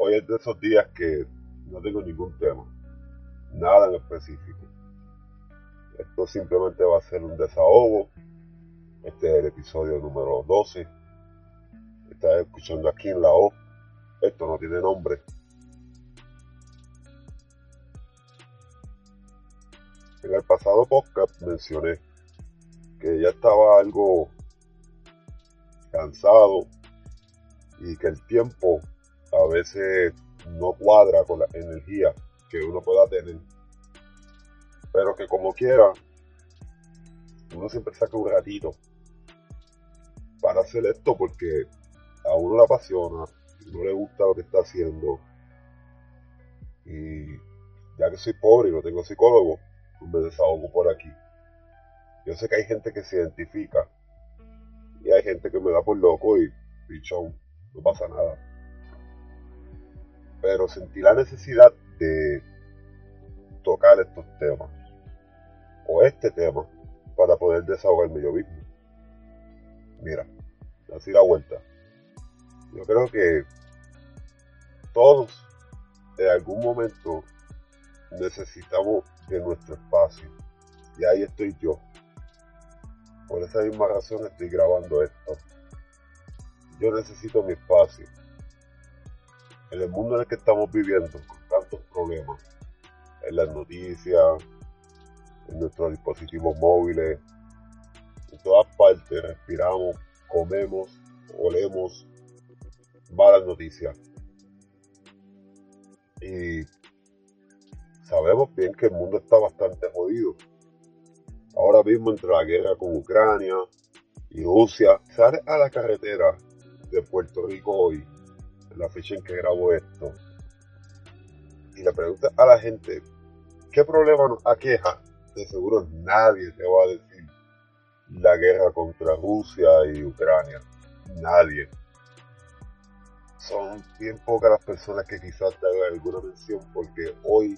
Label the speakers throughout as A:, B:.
A: Hoy es de esos días que no tengo ningún tema, nada en específico. Esto simplemente va a ser un desahogo. Este es el episodio número 12. Estás escuchando aquí en la O. Esto no tiene nombre. En el pasado podcast mencioné que ya estaba algo cansado y que el tiempo a veces no cuadra con la energía que uno pueda tener. Pero que como quiera, uno siempre saca un ratito para hacer esto porque a uno le apasiona, no le gusta lo que está haciendo. Y ya que soy pobre y no tengo psicólogo, me desahogo por aquí. Yo sé que hay gente que se identifica y hay gente que me da por loco y pichón, no pasa nada. Pero sentí la necesidad de tocar estos temas o este tema para poder desahogarme yo mismo. Mira, así la vuelta. Yo creo que todos en algún momento necesitamos de nuestro espacio. Y ahí estoy yo. Por esa misma razón estoy grabando esto. Yo necesito mi espacio. En el mundo en el que estamos viviendo, con tantos problemas, en las noticias, en nuestros dispositivos móviles, en todas partes respiramos, comemos, olemos malas noticias. Y sabemos bien que el mundo está bastante jodido. Ahora mismo entre la guerra con Ucrania y Rusia, sale a la carretera de Puerto Rico hoy, en la fecha en que grabo esto, y le pregunta a la gente, ¿qué problema nos aqueja? De seguro nadie te va a decir la guerra contra Rusia y Ucrania. Nadie. Son bien pocas las personas que quizás te hagan alguna mención porque hoy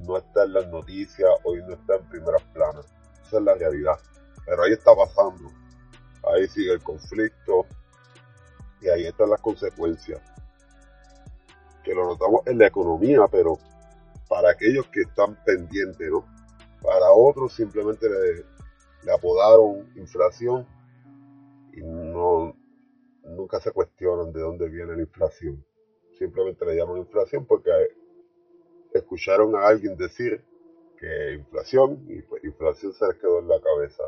A: no está en las noticias, hoy no está en primeras planas. Esa es la realidad. Pero ahí está pasando. Ahí sigue el conflicto y ahí están las consecuencias. Que lo notamos en la economía, pero para aquellos que están pendientes, ¿no? Para otros simplemente le, le apodaron inflación y no nunca se cuestionan de dónde viene la inflación. Simplemente le llaman inflación porque escucharon a alguien decir que inflación y pues inflación se les quedó en la cabeza.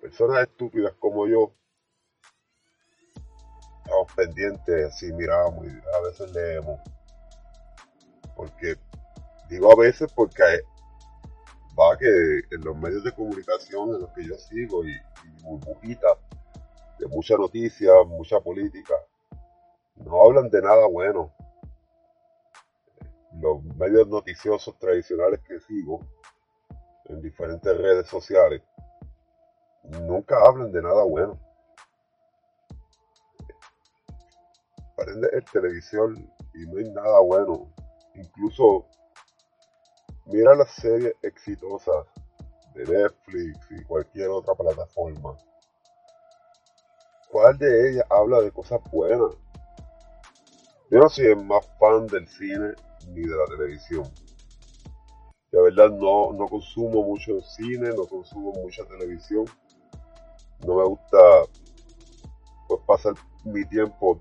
A: Personas estúpidas como yo estamos pendientes, así miramos y a veces leemos. Porque, digo a veces porque va que en los medios de comunicación en los que yo sigo y, y burbujitas de mucha noticia, mucha política, no hablan de nada bueno los medios noticiosos tradicionales que sigo en diferentes redes sociales nunca hablan de nada bueno. Prende el televisor y no hay nada bueno. Incluso mira las series exitosas de Netflix y cualquier otra plataforma. ¿Cuál de ellas habla de cosas buenas? Yo no soy el más fan del cine ni de la televisión. La verdad no, no consumo mucho cine, no consumo mucha televisión. No me gusta pues pasar mi tiempo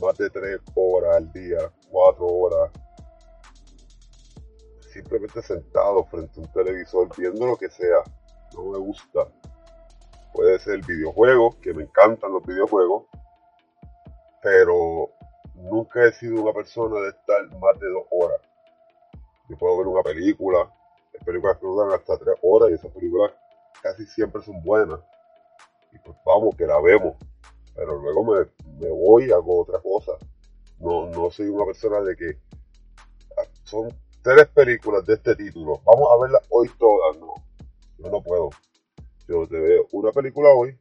A: más de tres horas al día, cuatro horas, simplemente sentado frente a un televisor viendo lo que sea. No me gusta. Puede ser videojuegos, que me encantan los videojuegos, pero nunca he sido una persona de estar más de dos horas. Yo puedo ver una película, hay películas que duran hasta tres horas y esas películas casi siempre son buenas. Y pues vamos, que la vemos. Pero luego me, me voy y hago otra cosa. No, no soy una persona de que ah, son tres películas de este título. Vamos a verlas hoy todas. No, yo no puedo. Yo te veo una película hoy,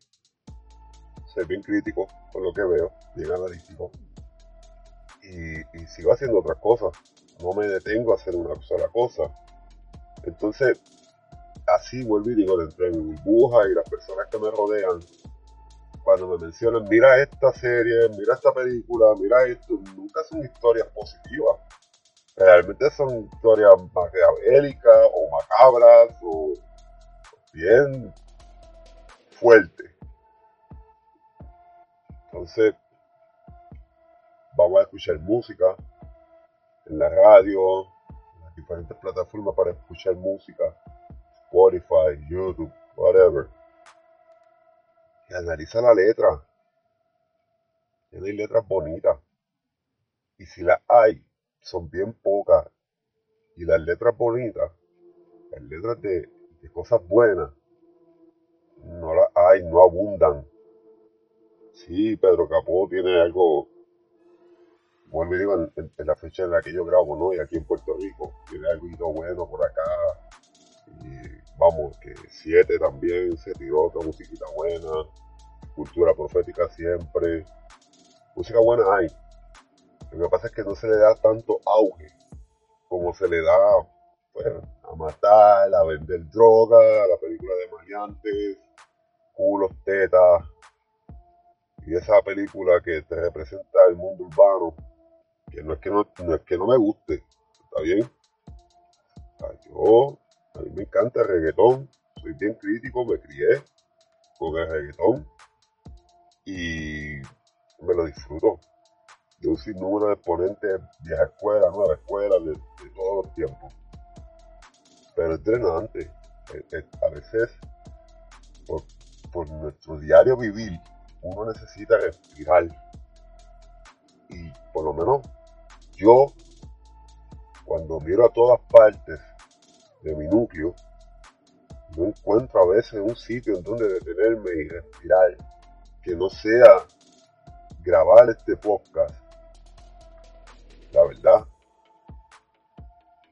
A: soy bien crítico con lo que veo, bien analítico, sigo haciendo otras cosas. No me detengo a hacer una sola cosa. Entonces, así vuelvo y digo, dentro de mi burbuja y las personas que me rodean, cuando me mencionan, mira esta serie, mira esta película, mira esto, nunca son historias positivas. Realmente son historias maquiavélicas o macabras o bien fuertes. Entonces, vamos a escuchar música en la radio, en las diferentes plataformas para escuchar música, Spotify, YouTube, whatever. Y analiza la letra. Tiene letras bonitas. Y si las hay, son bien pocas. Y las letras bonitas, las letras de, de cosas buenas, no las hay, no abundan. Sí, Pedro Capó tiene algo, vuelvo y digo, en, la fecha en la que yo grabo, ¿no? Y aquí en Puerto Rico, tiene algo bueno por acá. Y vamos, que siete también se tiró otra musiquita buena. Cultura profética siempre. Música buena hay. Lo que pasa es que no se le da tanto auge como se le da pues, a matar, a vender droga, a la película de maleantes, culos, tetas, y esa película que te representa el mundo urbano, no es que no, es que no me guste, ¿está bien? yo, a mí me encanta el reggaetón, soy bien crítico, me crié con el reggaetón y me lo disfruto. De un sinnúmero de exponentes, vieja escuela, nueva escuela, de, todos los tiempos. Pero es drenante. a veces, por, por nuestro diario vivir, uno necesita respirar. Y por lo menos yo, cuando miro a todas partes de mi núcleo, no encuentro a veces un sitio en donde detenerme y respirar, que no sea grabar este podcast. La verdad.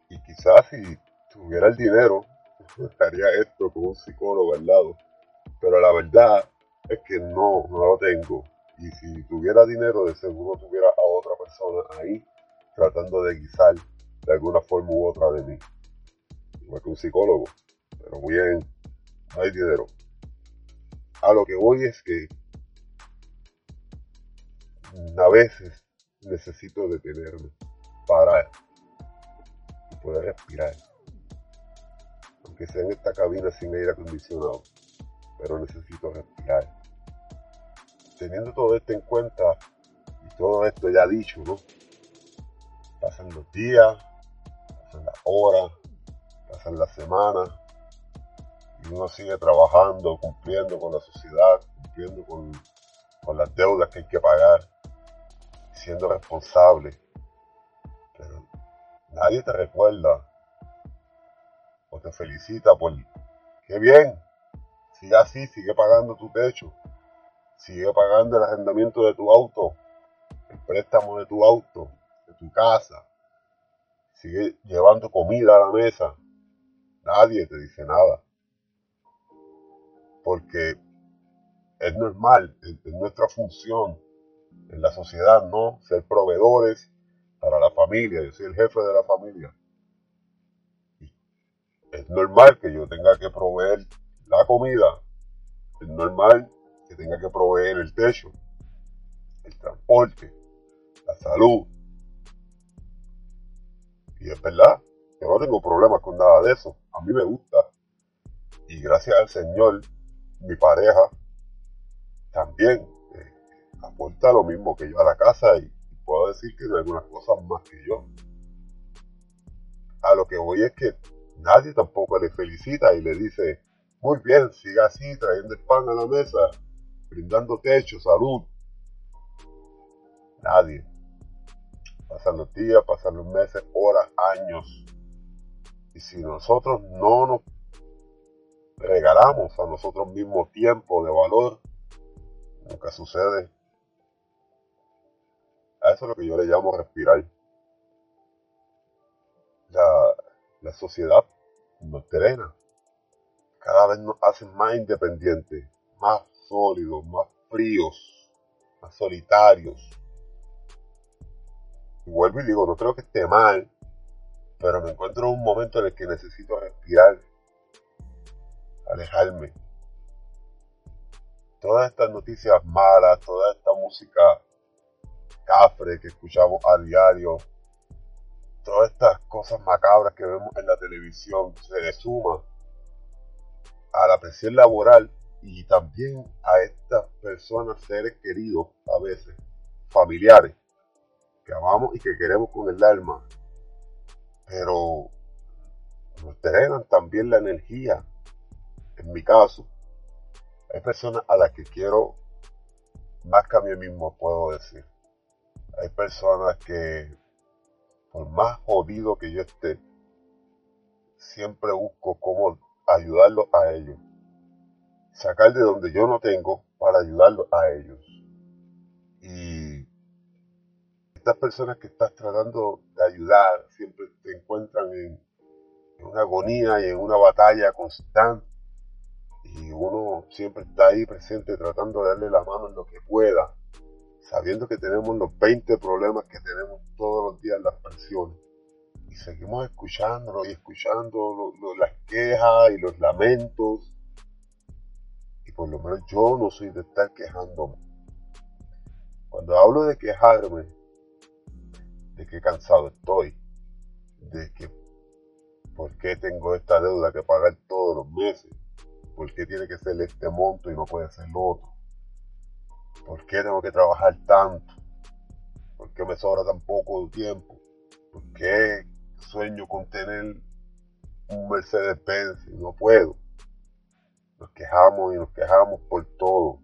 A: Y quizás si tuviera el dinero, haría esto con un psicólogo al lado. Pero la verdad es que no, no lo tengo. Y si tuviera dinero, de seguro tuviera a otra persona ahí tratando de guisar de alguna forma u otra de mí. Igual que un psicólogo. Pero bien, no hay dinero. A lo que voy es que a veces necesito detenerme, parar y poder respirar. Aunque sea en esta cabina sin aire acondicionado pero necesito respirar. Teniendo todo esto en cuenta y todo esto ya dicho, ¿no? Pasan los días, pasan las horas, pasan las semanas y uno sigue trabajando, cumpliendo con la sociedad, cumpliendo con, las deudas que hay que pagar, siendo responsable. Pero nadie te recuerda o te felicita por qué bien, Sigue así, sigue pagando tu techo, sigue pagando el arrendamiento de tu auto, el préstamo de tu auto, tu casa, sigue llevando comida a la mesa. Nadie te dice nada. Porque es normal, es, nuestra función en la sociedad, ¿no? Ser proveedores para la familia. Yo soy el jefe de la familia. es normal que yo tenga que proveer la comida, es normal que tenga que proveer el techo, el transporte, la salud. Y es verdad, yo no tengo problemas con nada de eso. A mí me gusta. Y gracias al Señor, mi pareja también eh, aporta lo mismo que yo a la casa y, puedo decir que hay algunas cosas más que yo. A lo que voy es que nadie tampoco le felicita y le dice, muy bien, siga así, trayendo el pan a la mesa, brindando techo, salud. Nadie. Pasan los días, pasan los meses, horas, años. Y si nosotros no nos regalamos a nosotros mismos tiempo de valor, nunca sucede. A eso es lo que yo le llamo respirar. La, sociedad nos drena cada vez nos hacen más independientes, más sólidos, más fríos, más solitarios. Y vuelvo y digo, no creo que esté mal, pero me encuentro en un momento en el que necesito respirar, alejarme. todas estas noticias malas, toda esta música cafre que escuchamos a diario, todas estas cosas macabras que vemos en la televisión se le suma a la presión laboral y también a estas personas, seres queridos a veces, familiares, amamos y que queremos con el alma, pero nos drenan también la energía. En mi caso, hay personas a las que quiero más que a mí mismo, puedo decir. Hay personas que, por más jodido que yo esté, siempre busco cómo ayudarlos a ellos. Sacar de donde yo no tengo para ayudarlos a ellos. Estas personas que estás tratando de ayudar siempre te encuentran en, en una agonía y en una batalla constante. Y uno siempre está ahí presente tratando de darle la mano en lo que pueda, sabiendo que tenemos los 20 problemas que tenemos todos los días las personas y seguimos escuchándolo y escuchando las quejas y los lamentos. Y por lo menos yo no soy de estar quejándome. Cuando hablo de quejarme, de que cansado estoy, de que por qué tengo esta deuda que pagar todos los meses, por qué tiene que ser este monto y no puede ser otro, por qué tengo que trabajar tanto, por qué me sobra tan poco tiempo, por qué sueño con tener un Mercedes-Benz y no puedo. Nos quejamos y nos quejamos por todo.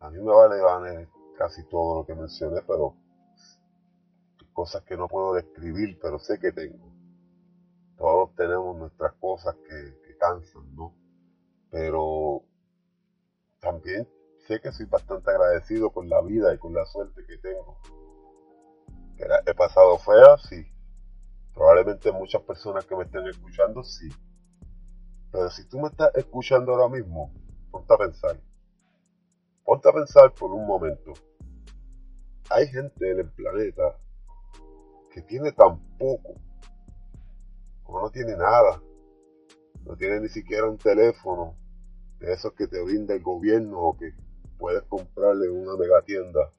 A: A mí me vale valer casi todo lo que mencioné, pero cosas que no puedo describir, pero sé que tengo. Todos tenemos nuestras cosas que, cansan, ¿no? Pero también sé que soy bastante agradecido con la vida y con la suerte que tengo he pasado fea, sí. Probablemente muchas personas que me estén escuchando, sí. Pero si tú me estás escuchando ahora mismo, ponte a pensar. Ponte a pensar por un momento. Hay gente en el planeta tiene tan poco, como no tiene nada. No tiene ni siquiera un teléfono de esos que te brinda el gobierno o que puedes comprarle en una mega tienda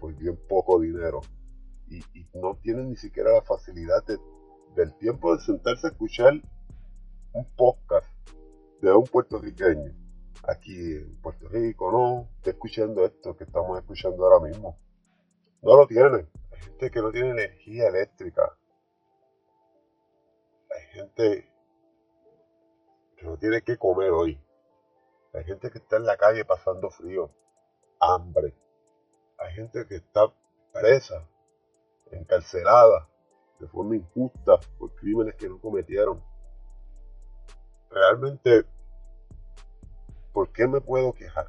A: por bien poco dinero y, no tienen ni siquiera la facilidad del tiempo de sentarse a escuchar un podcast de un puertorriqueño aquí en Puerto Rico, no, está escuchando esto que estamos escuchando ahora mismo. No lo tienen. Hay gente que no tiene energía eléctrica. Hay gente que no tiene que comer hoy. Hay gente que está en la calle pasando frío, hambre. Hay gente que está presa encarcelada de forma injusta por crímenes que no cometieron. Realmente, ¿por qué me puedo quejar?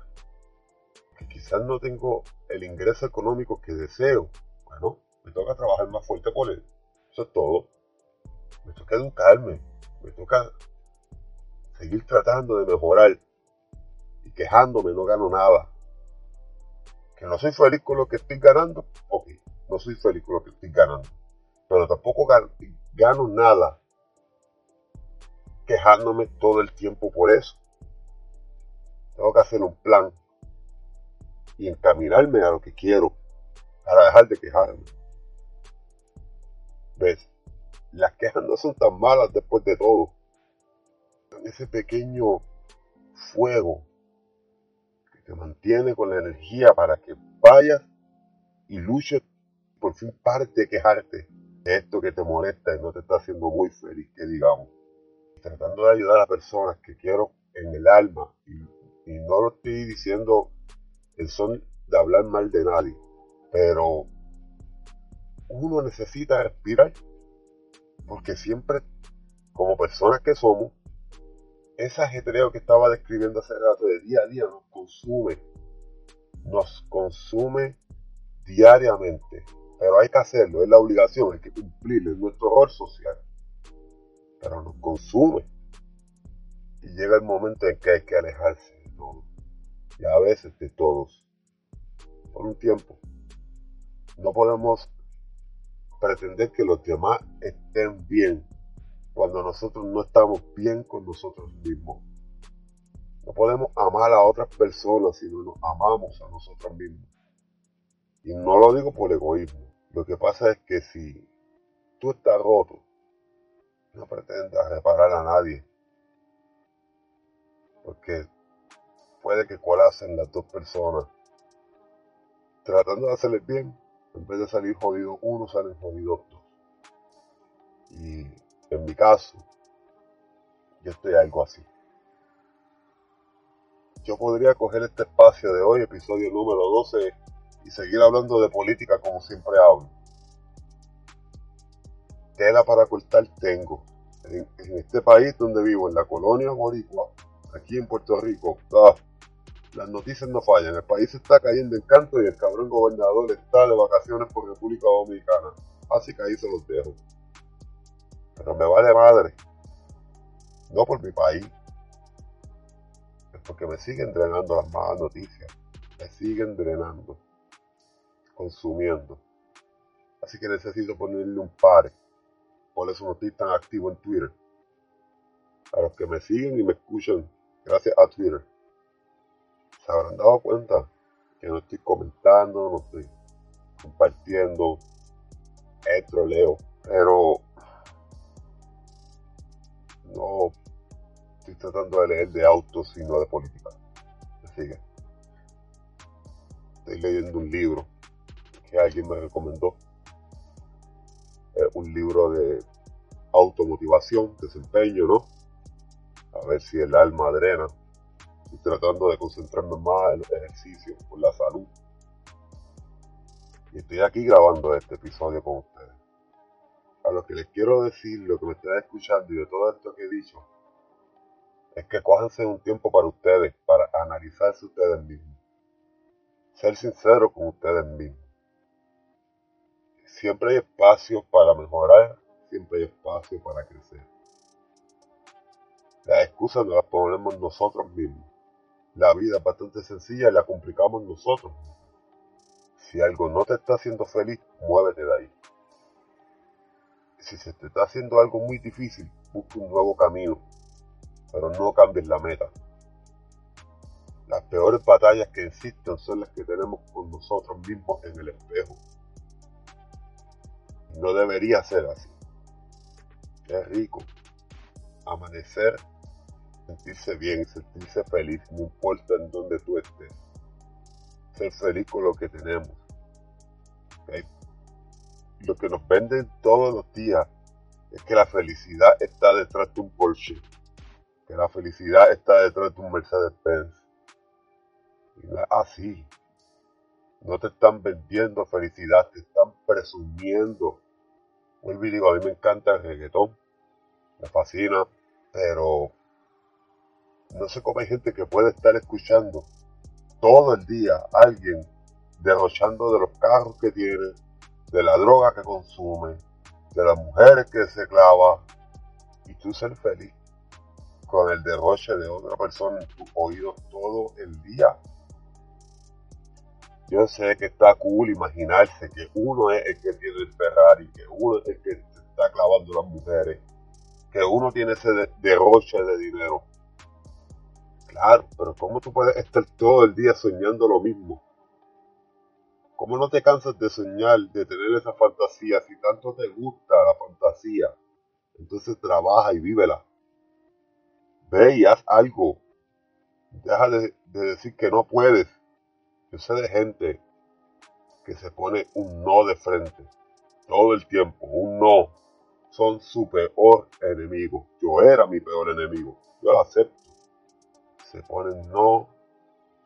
A: Que quizás no tengo el ingreso económico que deseo. Me toca trabajar más fuerte por él. Eso es todo. Me toca educarme. Me toca seguir tratando de mejorar. Y quejándome no gano nada. Que no soy feliz con lo que estoy ganando. Ok, no soy feliz con lo que estoy ganando. Pero tampoco gano, nada quejándome todo el tiempo por eso. Tengo que hacer un plan y encaminarme a lo que quiero para dejar de quejarme. ¿Ves? Las quejas no son tan malas después de todo. ese pequeño fuego que te mantiene con la energía para que vayas y luches por fin parte de quejarte de esto que te molesta y no te está haciendo muy feliz, que digamos. Tratando de ayudar a personas que quiero en el alma y, no lo estoy diciendo en son de hablar mal de nadie, pero uno necesita respirar porque siempre como personas que somos ese ajetreo que estaba describiendo hace rato de día a día nos consume nos consume diariamente pero hay que hacerlo, es la obligación, hay que cumplirlo, es nuestro rol social. Pero nos consume. Y llega el momento en que hay que alejarse de todo. Y a veces de todos. Por un tiempo. No podemos pretender que los demás estén bien cuando nosotros no estamos bien con nosotros mismos. No podemos amar a otras personas si no nos amamos a nosotros mismos. Y no lo digo por egoísmo. Lo que pasa es que si tú estás roto, no pretendas reparar a nadie. Porque puede que colapsen las dos personas. Tratando de hacerles bien, en vez de salir jodido uno, salen jodidos dos. Y en mi caso, yo estoy algo así. Yo podría coger este espacio de hoy, episodio número 12, y seguir hablando de política como siempre hablo. Tela para cortar tengo. En, este país donde vivo, en la colonia Boricua, aquí en Puerto Rico, ah, las noticias no fallan. El país está cayendo en canto y el cabrón gobernador está de vacaciones por República Dominicana. Así que ahí se los dejo. Pero me vale madre. No por mi país, porque me siguen drenando las malas noticias, me siguen drenando, consumiendo. Así que necesito ponerle un pare. Por eso no estoy tan activo en Twitter. A los que me siguen y me escuchan, gracias a Twitter, se habrán dado cuenta que no estoy comentando, no estoy compartiendo, es troleo, pero no estoy tratando de leer de autos y no de política. Así que estoy leyendo un libro que alguien me recomendó. un libro de automotivación, desempeño, ¿no? A ver si el alma drena. Estoy tratando de concentrarme más en los ejercicios, por la salud. Y estoy aquí grabando este episodio con ustedes. A lo que les quiero decir, lo que me están escuchando y de todo esto que he dicho, es que cójanse un tiempo para ustedes, para analizarse ustedes mismos. Ser sinceros con ustedes mismos. Siempre hay espacio para mejorar, siempre hay espacio para crecer. Las excusas nos las ponemos nosotros mismos. La vida es bastante sencilla y la complicamos nosotros. Si algo no te está haciendo feliz, muévete de ahí. Si se te está haciendo algo muy difícil, busca un nuevo camino pero no cambies la meta. Las peores batallas que existen son las que tenemos con nosotros mismos en el espejo. No debería ser así. Es rico amanecer, sentirse bien, sentirse feliz, no importa en donde tú estés. Ser feliz con lo que tenemos. Lo que nos venden todos los días es que la felicidad está detrás de un Porsche que la felicidad está detrás de un Mercedes-Benz. Y no es así. No te están vendiendo felicidad, te están presumiendo. Vuelvo y digo, a mí me encanta el reggaetón, me fascina, pero no sé cómo gente que puede estar escuchando todo el día a alguien derrochando de los carros que tiene, de la droga que consume, de las mujeres que se clava, y tú ser feliz con el derroche de otra persona en tus oídos todo el día. Yo sé que está cool imaginarse que uno es el que tiene el Ferrari, que uno es el que está clavando las mujeres, que uno tiene ese derroche de dinero. Claro, pero ¿cómo tú puedes estar todo el día soñando lo mismo? ¿Cómo no te cansas de soñar, de tener esa fantasía? Si tanto te gusta la fantasía, entonces trabaja y vívela. Ve y haz algo. Deja de, decir que no puedes. Yo sé de gente que se pone un no de frente. Todo el tiempo, un no. Son su peor enemigo. Yo era mi peor enemigo. Yo lo acepto. Se ponen no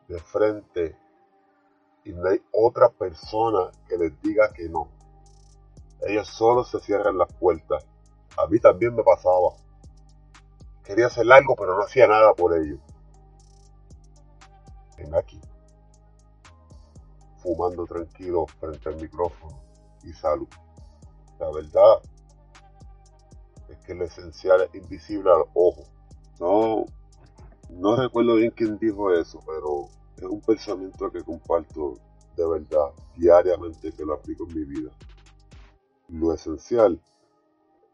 A: de frente y no hay otra persona que les diga que no. Ellos solo se cierran las puertas. A mí también me pasaba. Quería hacer algo, pero no hacía nada por ello. En aquí, fumando tranquilo frente al micrófono y salud. La verdad es que lo esencial es invisible al ojo. No, no recuerdo bien quién dijo eso, pero es un pensamiento que comparto de verdad diariamente que lo aplico en mi vida. Lo esencial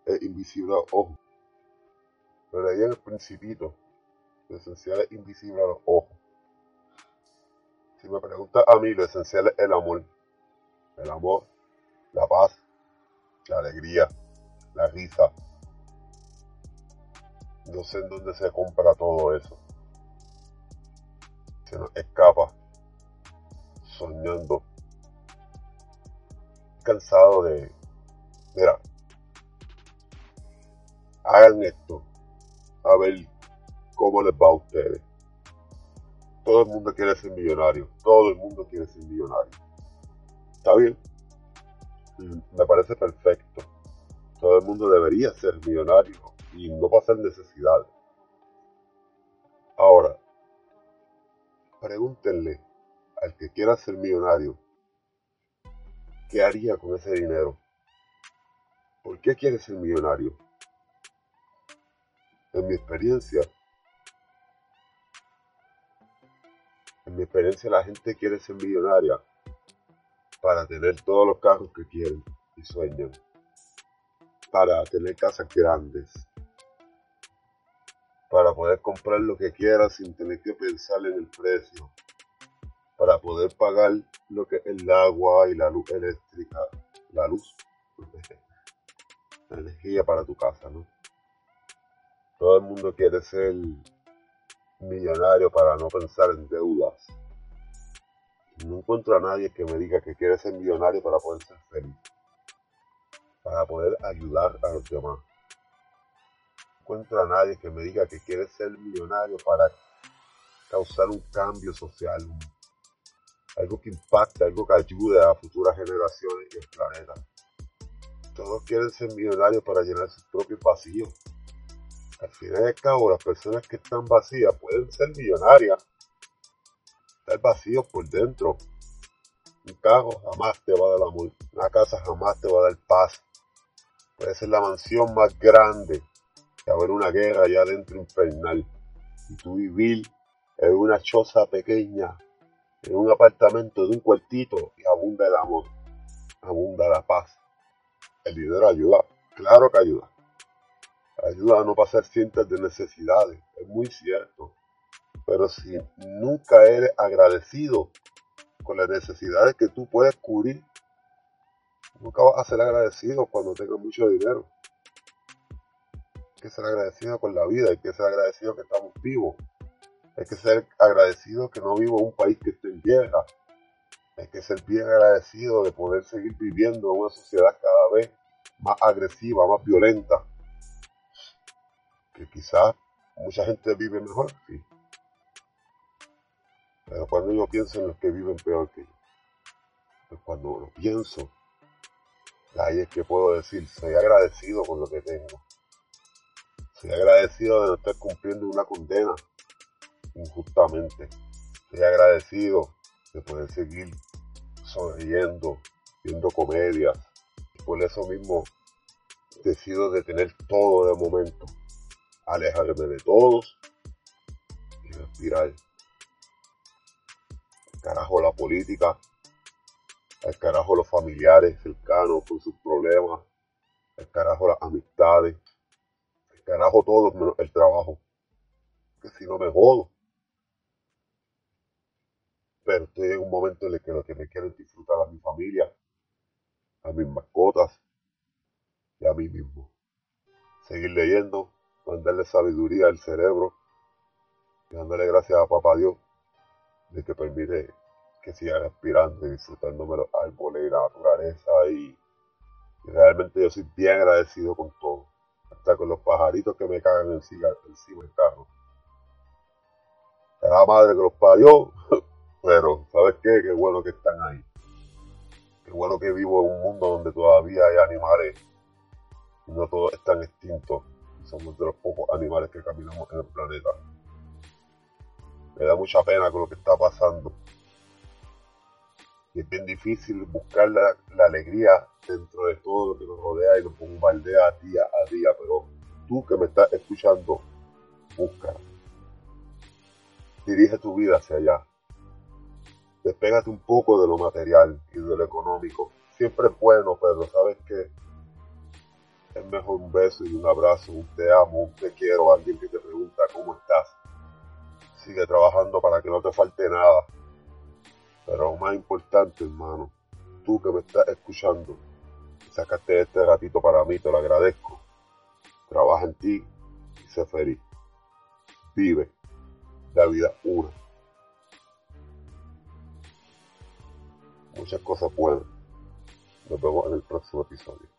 A: es invisible al ojo. Lo leí en el Principito lo esencial es invisible a los ojos. Si me preguntas a mí, lo esencial es el amor. El amor, la paz, la alegría, la risa. No sé en dónde se compra todo eso. Se nos escapa soñando. Cansado de... Mira, hagan esto. A ver cómo les va a ustedes. Todo el mundo quiere ser millonario. Todo el mundo quiere ser millonario. ¿Está bien? Me parece perfecto. Todo el mundo debería ser millonario y no pasar necesidad. Ahora, pregúntenle al que quiera ser millonario, ¿qué haría con ese dinero? ¿Por qué quiere ser millonario? En mi experiencia, en mi experiencia la gente quiere ser millonaria para tener todos los carros que quieren y sueñan, para tener casas grandes, para poder comprar lo que quiera sin tener que pensar en el precio, para poder pagar lo que es el agua y la luz eléctrica, la luz, la energía para tu casa, ¿no? Todo el mundo quiere ser millonario para no pensar en deudas. No encuentro a nadie que me diga que quiere ser millonario para poder ser feliz, para poder ayudar a los demás. No encuentro a nadie que me diga que quiere ser millonario para causar un cambio social, algo que impacte, algo que ayude a futuras generaciones y el planeta. Todos quieren ser millonarios para llenar sus propios vacíos. Al final y al cabo, las personas que están vacías pueden ser millonarias, estar vacíos por dentro. Un carro jamás te va a dar amor, una casa jamás te va a dar paz. Puede ser la mansión más grande haber una guerra allá adentro infernal. Y tú vivir en una choza pequeña en un apartamento de un cuartito y abunda el amor, abunda la paz. El dinero ayuda, claro que ayuda. Ayuda a no pasar cientos de necesidades, es muy cierto. Pero si nunca eres agradecido con las necesidades que tú puedes cubrir, nunca vas a ser agradecido cuando tengas mucho dinero. Que ser agradecido con la vida, hay que ser agradecido que estamos vivos. Hay que ser agradecido que no vivo en un país que esté en guerra. Hay que ser bien agradecido de poder seguir viviendo en una sociedad cada vez más agresiva, más violenta. Que quizás mucha gente vive mejor, sí. Pero cuando yo pienso en los que viven peor que yo, pues cuando lo pienso, ahí es que puedo decir, soy agradecido con lo que tengo. Soy agradecido de no estar cumpliendo una condena injustamente. Estoy agradecido de poder seguir sonriendo, viendo comedias. Por eso mismo decido detener todo de momento, alejarme de todos y respirar. El carajo la política, el carajo los familiares cercanos con sus problemas, el carajo las amistades, carajo todo el trabajo. Que si no me jodo pero estoy en un momento en el que lo que me quiero es disfrutar a mi familia, a mis mascotas y a mí mismo. Seguir leyendo, mandarle sabiduría al cerebro y dándole gracias a Papá Dios de que permite que siga respirando y disfrutándome los árboles y la naturaleza y, realmente yo soy bien agradecido con todo, con los pajaritos que me cagan encima, encima del carro. La madre que los parió, Pero, ¿sabes qué? Qué bueno que están ahí. Qué bueno que vivo en un mundo donde todavía hay animales y no todos están extintos. Somos de los pocos animales que caminamos en el planeta. Me da mucha pena con lo que está pasando. Es bien difícil buscar la, alegría dentro de todo lo que nos rodea y nos bombardea día a día. Pero tú que me estás escuchando, busca. Dirige tu vida hacia allá despégate un poco de lo material y de lo económico. Siempre es bueno, pero sabes que es mejor un beso y un abrazo, un te amo, un te quiero, alguien que te pregunta cómo estás, sigue trabajando para que no te falte nada. Pero más importante, hermano, tú que me estás escuchando, sacaste este ratito para mí, te lo agradezco. Trabaja en ti y sé feliz. Vive la vida una. Muchas cosas buenas. Nos vemos en el próximo episodio.